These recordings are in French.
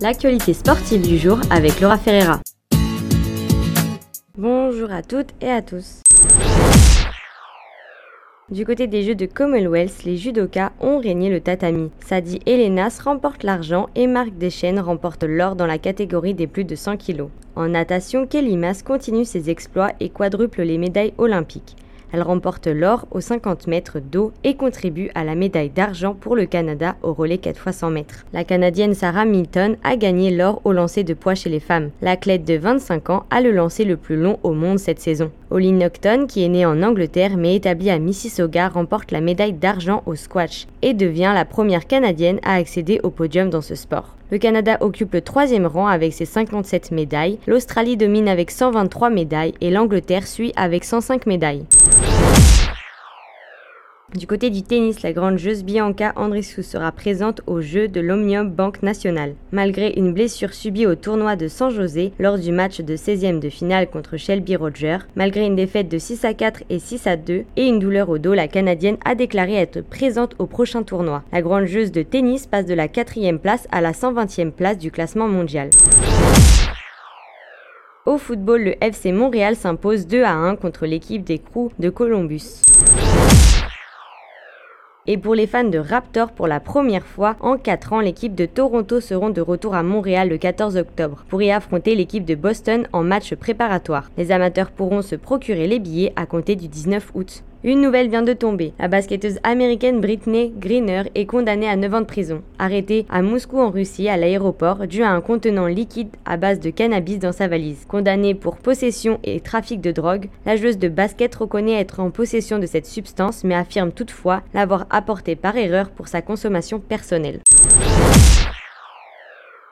L'actualité sportive du jour avec Laura Ferreira. Bonjour à toutes et à tous. Du côté des Jeux de Commonwealth, les judokas ont régné le tatami. Sadi Elenas remporte l'argent et Marc Deschênes remporte l'or dans la catégorie des plus de 100 kg. En natation, Kelly Mas continue ses exploits et quadruple les médailles olympiques. Elle remporte l'or aux 50 mètres d'eau et contribue à la médaille d'argent pour le Canada au relais 4 x 100 mètres. La Canadienne Sarah Milton a gagné l'or au lancer de poids chez les femmes. L'athlète de 25 ans a le lancer le plus long au monde cette saison. Olin Nocton, qui est née en Angleterre mais établie à Mississauga, remporte la médaille d'argent au squash et devient la première Canadienne à accéder au podium dans ce sport. Le Canada occupe le troisième rang avec ses 57 médailles, l'Australie domine avec 123 médailles et l'Angleterre suit avec 105 médailles. Du côté du tennis, la grande joueuse Bianca Andreescu sera présente au jeu de l'Omnium Banque Nationale. Malgré une blessure subie au tournoi de San José lors du match de 16e de finale contre Shelby Roger, malgré une défaite de 6 à 4 et 6 à 2 et une douleur au dos, la Canadienne a déclaré être présente au prochain tournoi. La grande joueuse de tennis passe de la 4e place à la 120e place du classement mondial. Au football, le FC Montréal s'impose 2 à 1 contre l'équipe des Crews de Columbus. Et pour les fans de Raptor, pour la première fois en 4 ans, l'équipe de Toronto seront de retour à Montréal le 14 octobre pour y affronter l'équipe de Boston en match préparatoire. Les amateurs pourront se procurer les billets à compter du 19 août. Une nouvelle vient de tomber. La basketteuse américaine Britney Greener est condamnée à 9 ans de prison. Arrêtée à Moscou en Russie à l'aéroport dû à un contenant liquide à base de cannabis dans sa valise. Condamnée pour possession et trafic de drogue, la joueuse de basket reconnaît être en possession de cette substance mais affirme toutefois l'avoir apportée par erreur pour sa consommation personnelle.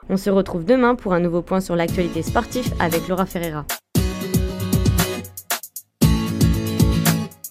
On se retrouve demain pour un nouveau point sur l'actualité sportive avec Laura Ferreira.